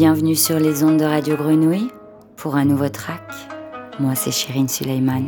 Bienvenue sur les ondes de Radio Grenouille pour un nouveau track. Moi, c'est Shirin Suleiman.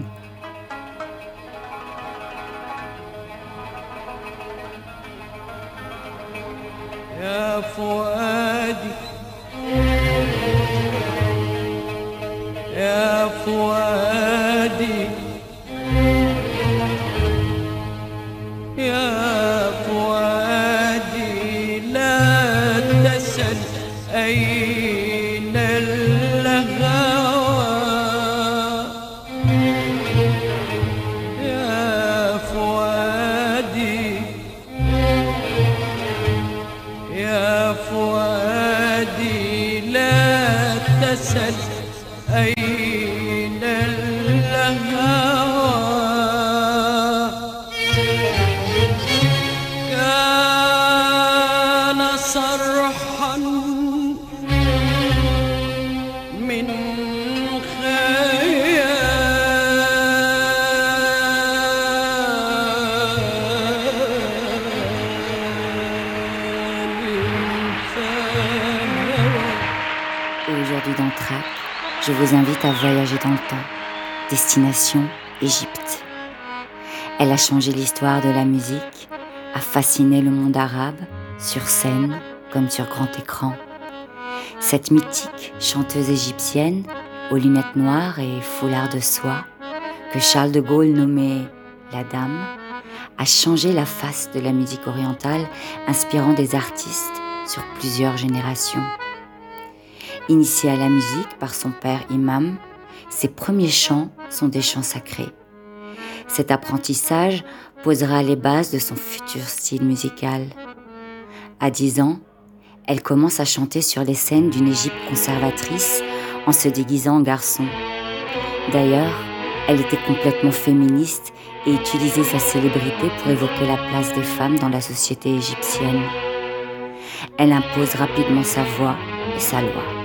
Égypte. Elle a changé l'histoire de la musique, a fasciné le monde arabe, sur scène comme sur grand écran. Cette mythique chanteuse égyptienne, aux lunettes noires et foulard de soie, que Charles de Gaulle nommait la Dame, a changé la face de la musique orientale, inspirant des artistes sur plusieurs générations. Initié à la musique par son père imam, ses premiers chants sont des chants sacrés. Cet apprentissage posera les bases de son futur style musical. À 10 ans, elle commence à chanter sur les scènes d'une Égypte conservatrice en se déguisant en garçon. D'ailleurs, elle était complètement féministe et utilisait sa célébrité pour évoquer la place des femmes dans la société égyptienne. Elle impose rapidement sa voix et sa loi.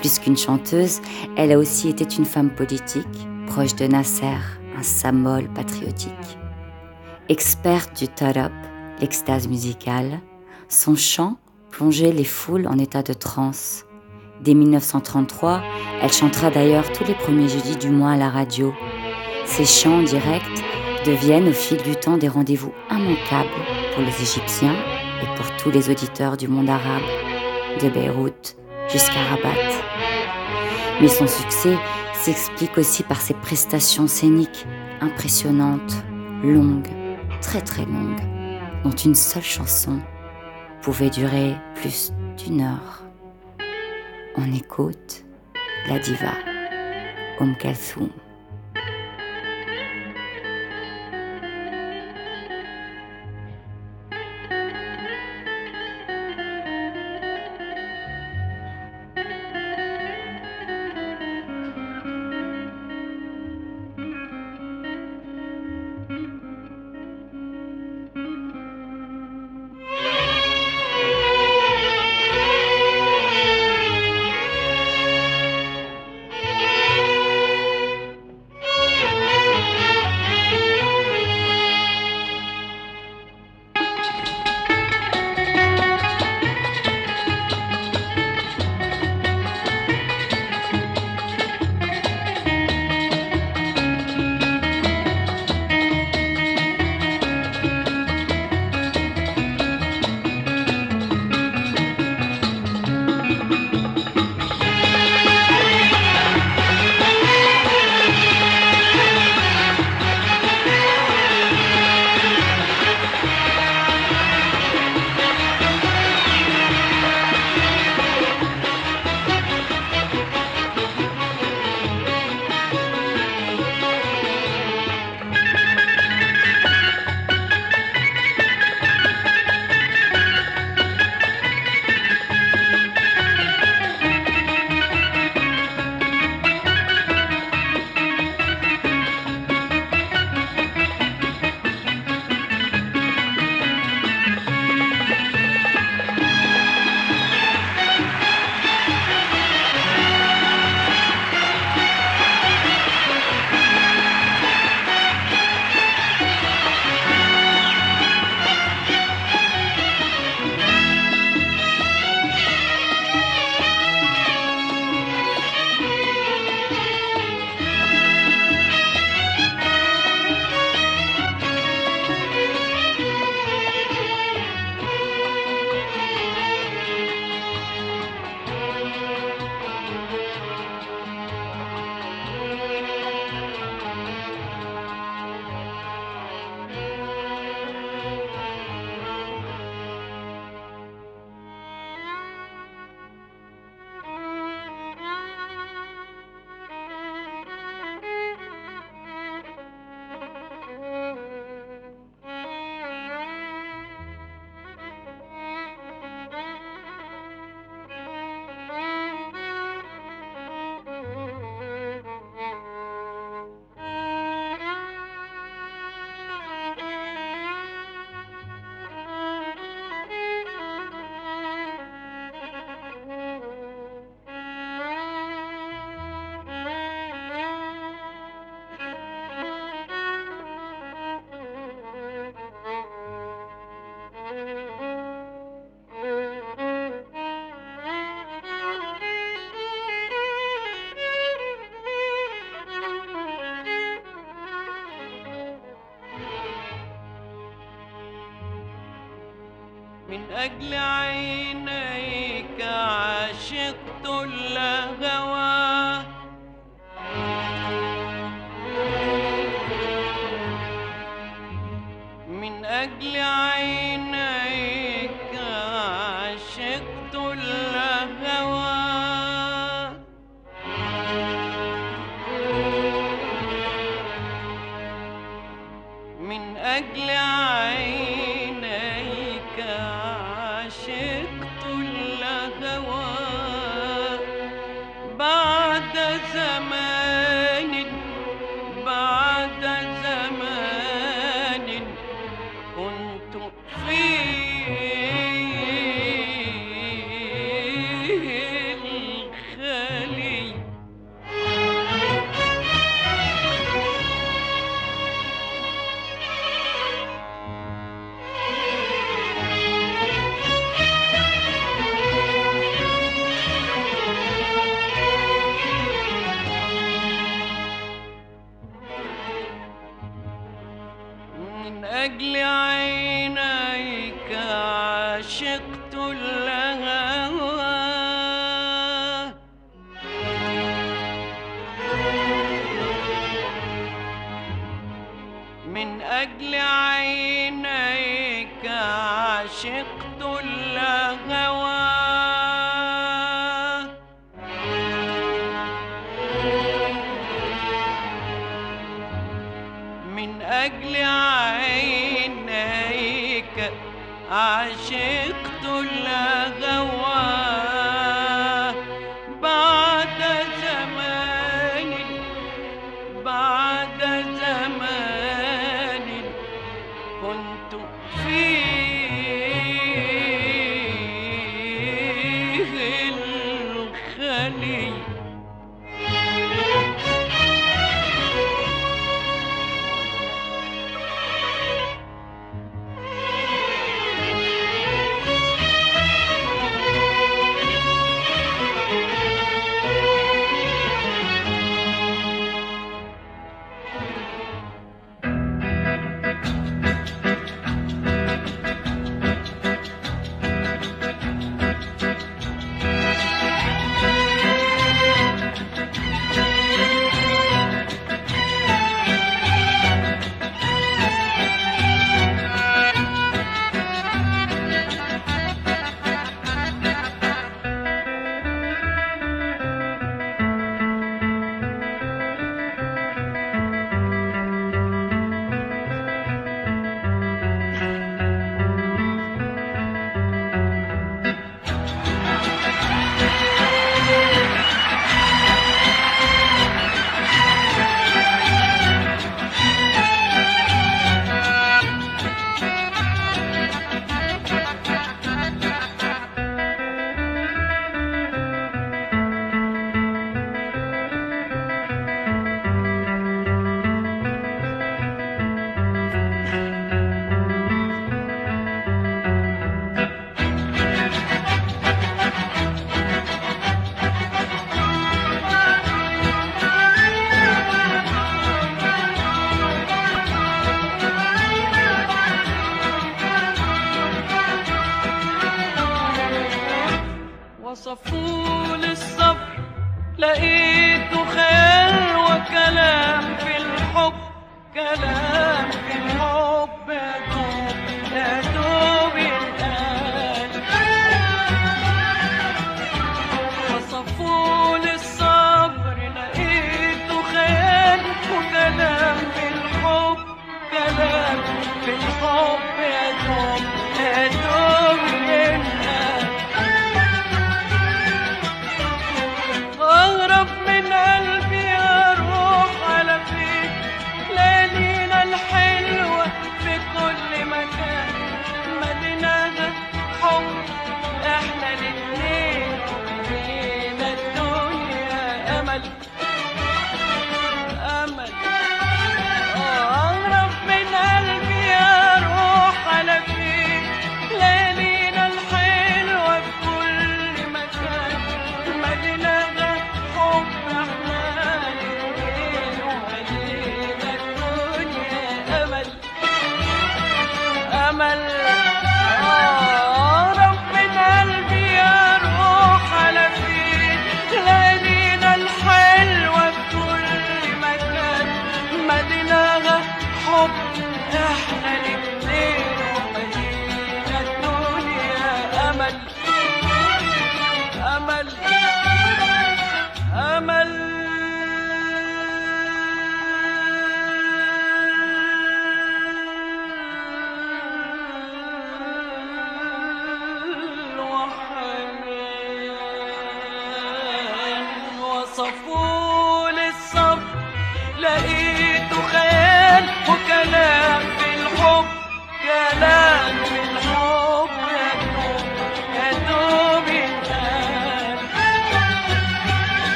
Plus qu'une chanteuse, elle a aussi été une femme politique, proche de Nasser, un symbole patriotique. Experte du tarab, l'extase musicale, son chant plongeait les foules en état de transe. Dès 1933, elle chantera d'ailleurs tous les premiers jeudis du mois à la radio. Ses chants directs deviennent au fil du temps des rendez-vous immanquables pour les Égyptiens et pour tous les auditeurs du monde arabe, de Beyrouth jusqu'à Rabat. Mais son succès s'explique aussi par ses prestations scéniques impressionnantes, longues, très très longues, dont une seule chanson pouvait durer plus d'une heure. On écoute la diva Om. أجل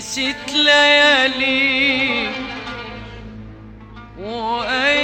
نسيت ليالي وأي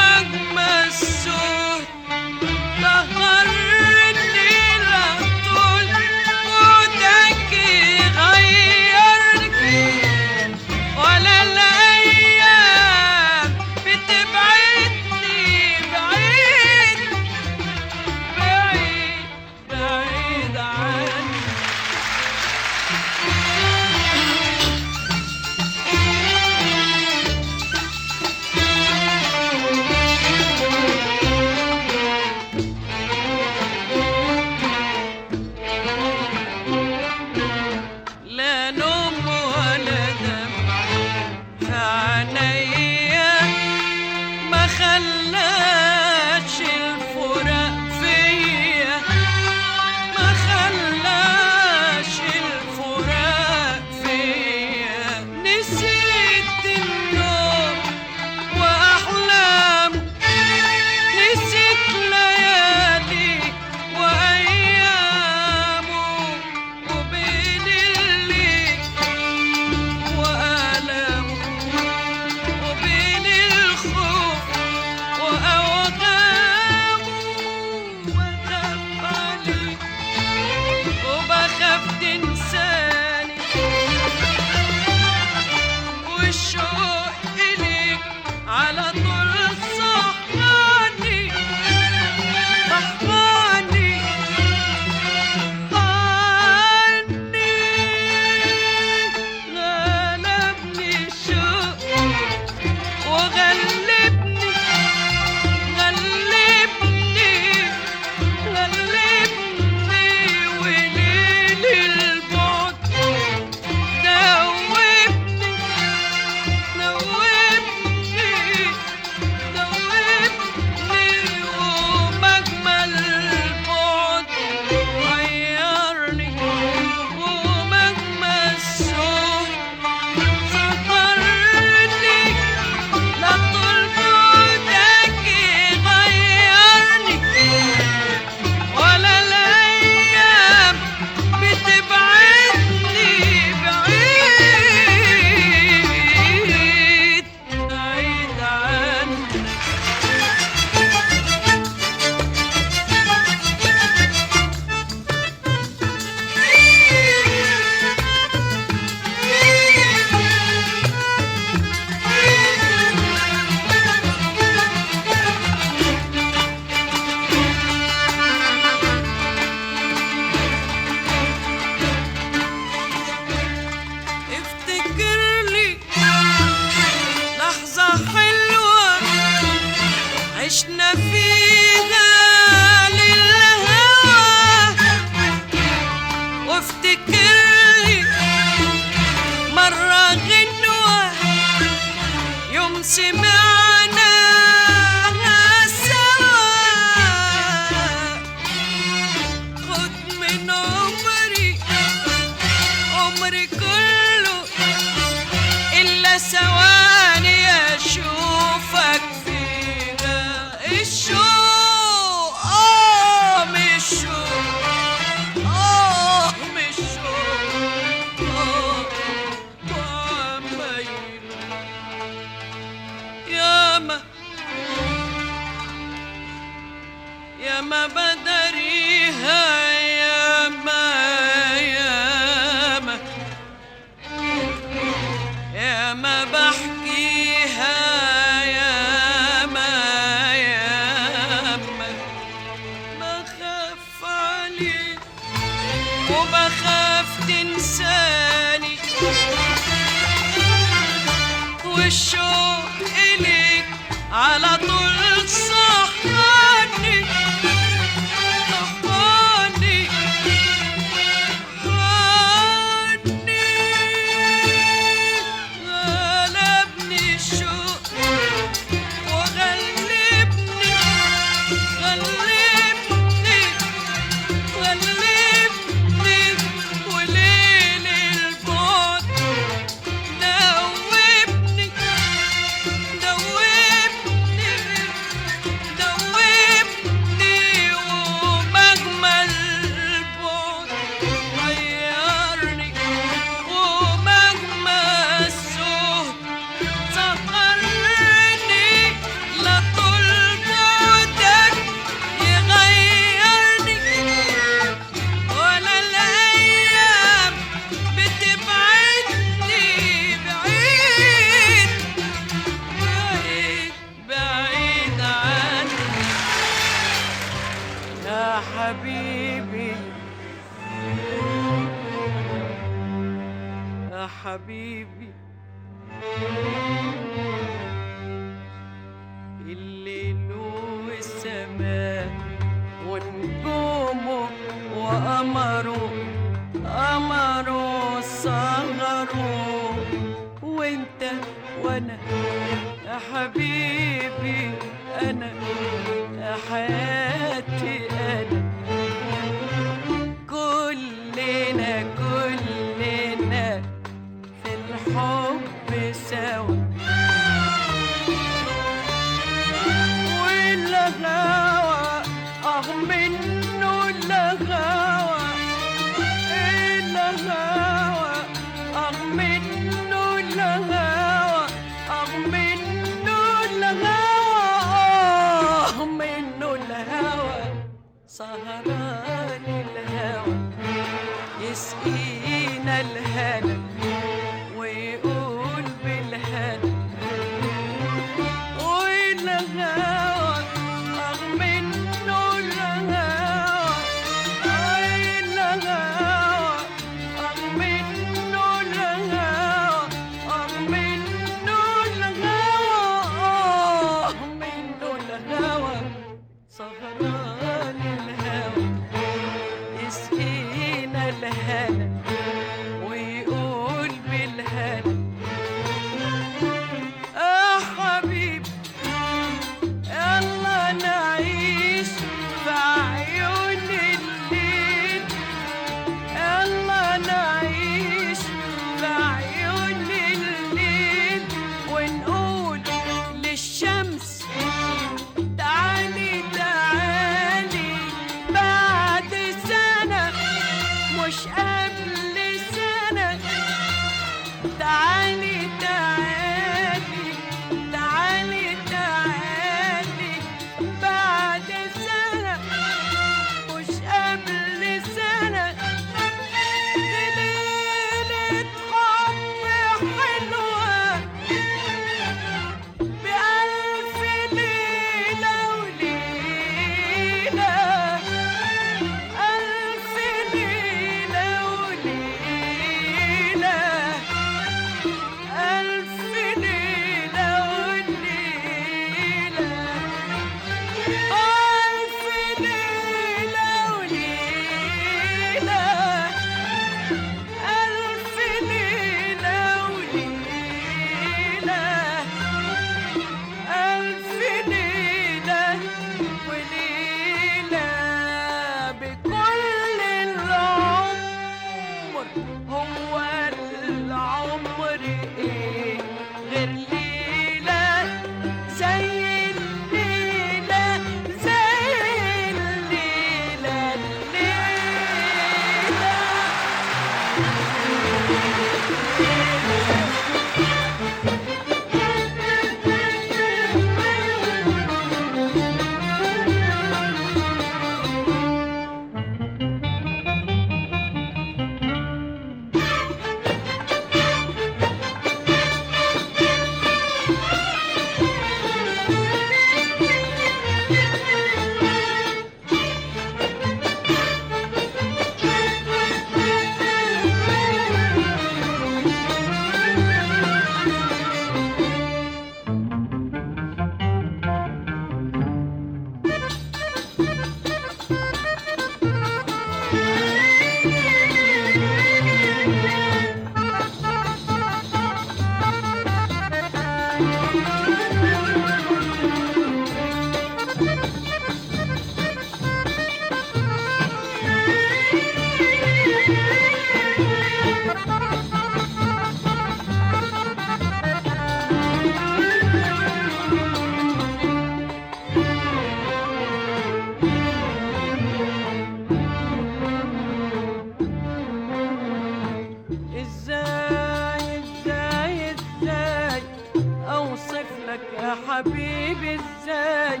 حبيبي إزاي؟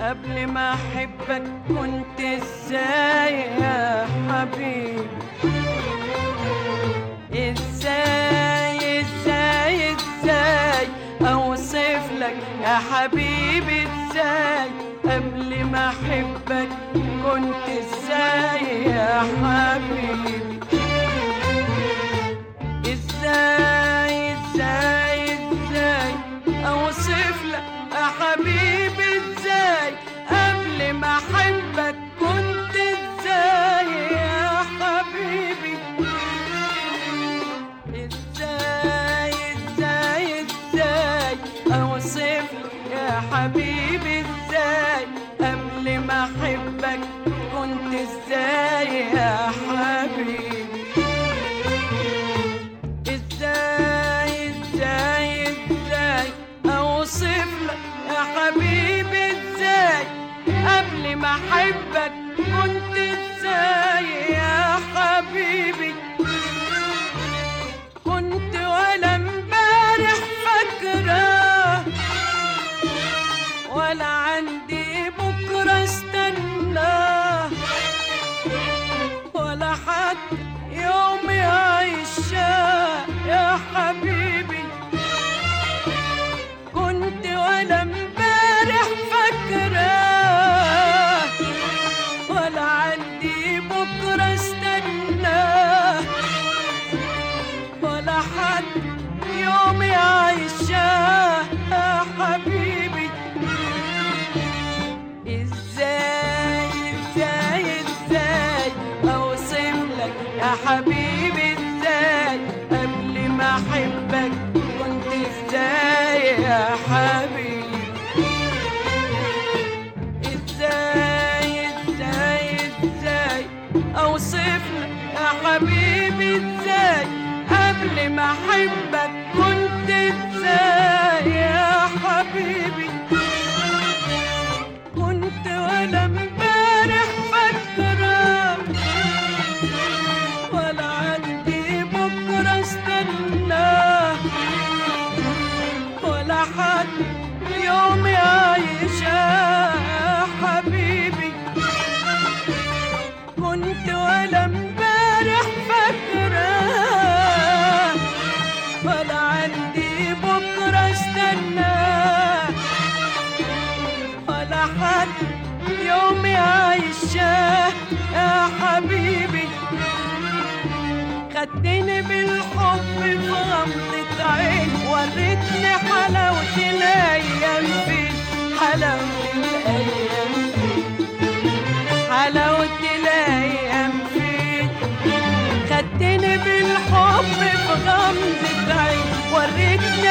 قبل ما أحبك كنت إزاي يا حبيبي؟ إزاي إزاي إزاي؟ أوصف لك يا حبيبي إزاي؟ قبل ما أحبك كنت إزاي يا حبيبي؟ إزاي؟ حبيبي إزاي؟ قبل ما أحبك كنت إزاي يا حبيبي؟ إزاي إزاي إزاي؟ أوصف يا حبيبي إزاي؟ قبل ما أحبك كنت إزاي يا حبيبي؟ احبك كنت إزاي يا حبيبي؟ كنت ولا امبارح فاكرة ولا عندي بكرة استناه ولا حد يوم يعيشها يا حبيبي. حبيبي.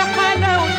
وريتني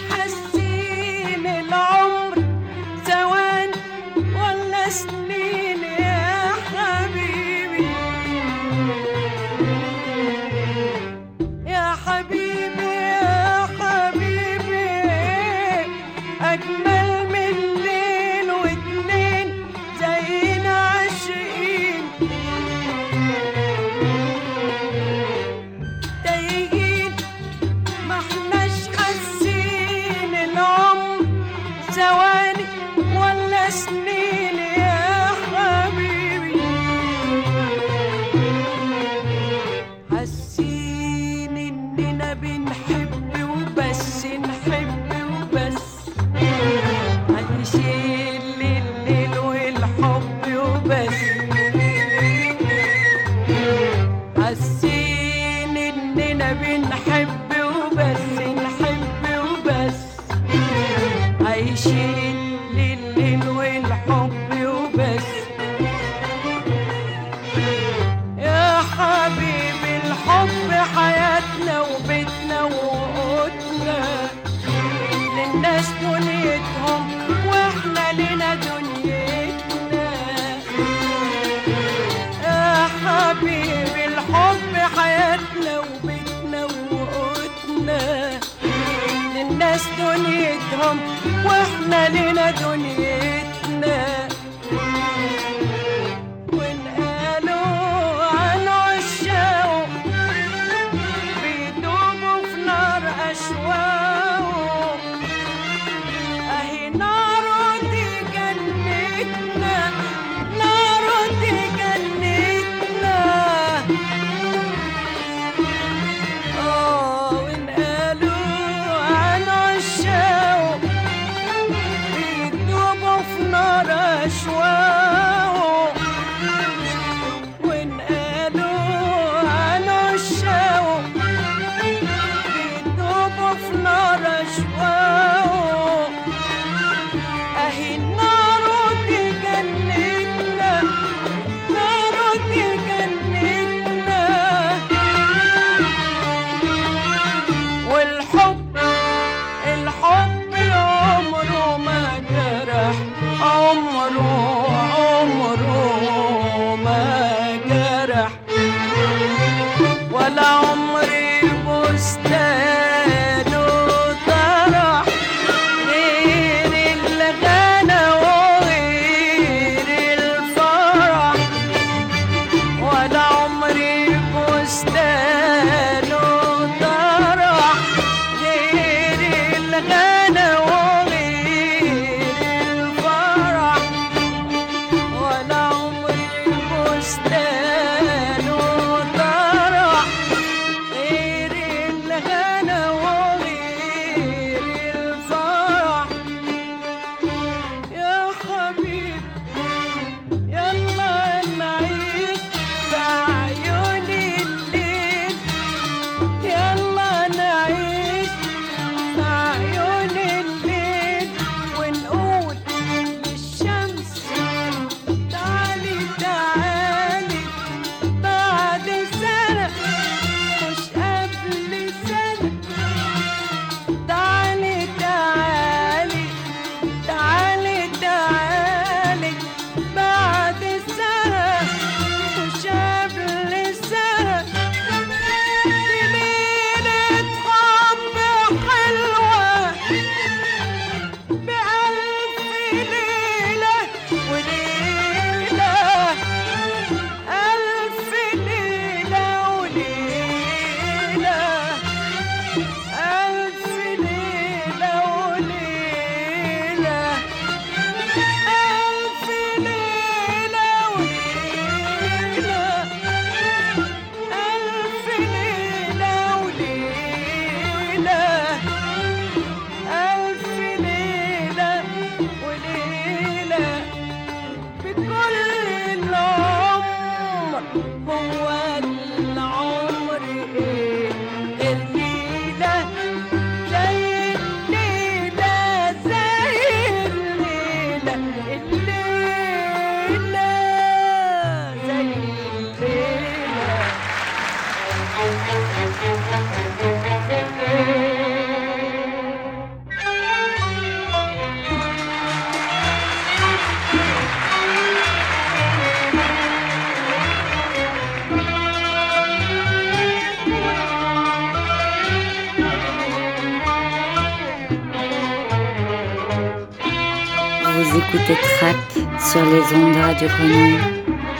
has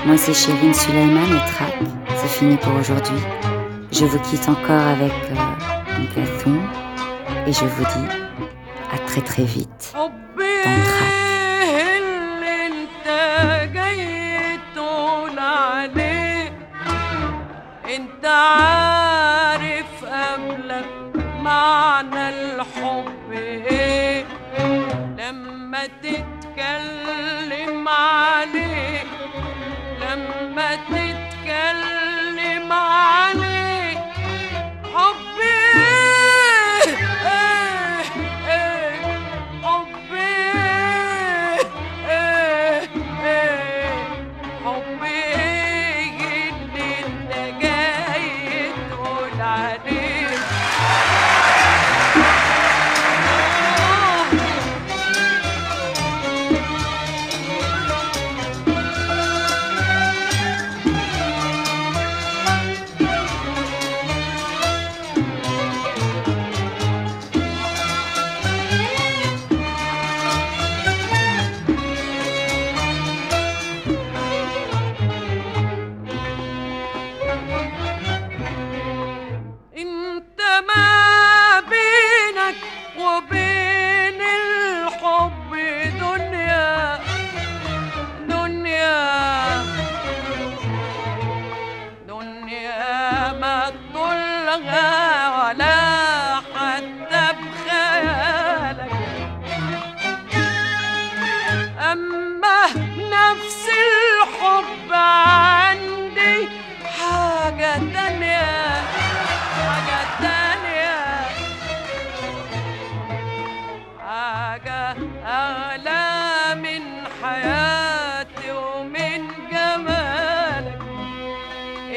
Moi, c'est Chérine Sulaiman et Trac. C'est fini pour aujourd'hui. Je vous quitte encore avec euh, une et je vous dis à très très vite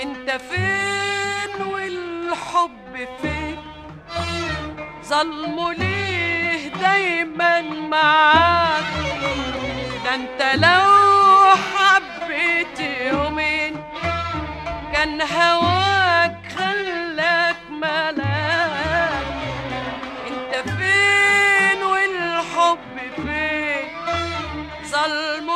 انت فين والحب فين؟ ظلمه ليه دايما معاك؟ ده انت لو حبيت يومين كان هواك خلاك ملاك. انت فين والحب فين؟ ظلمه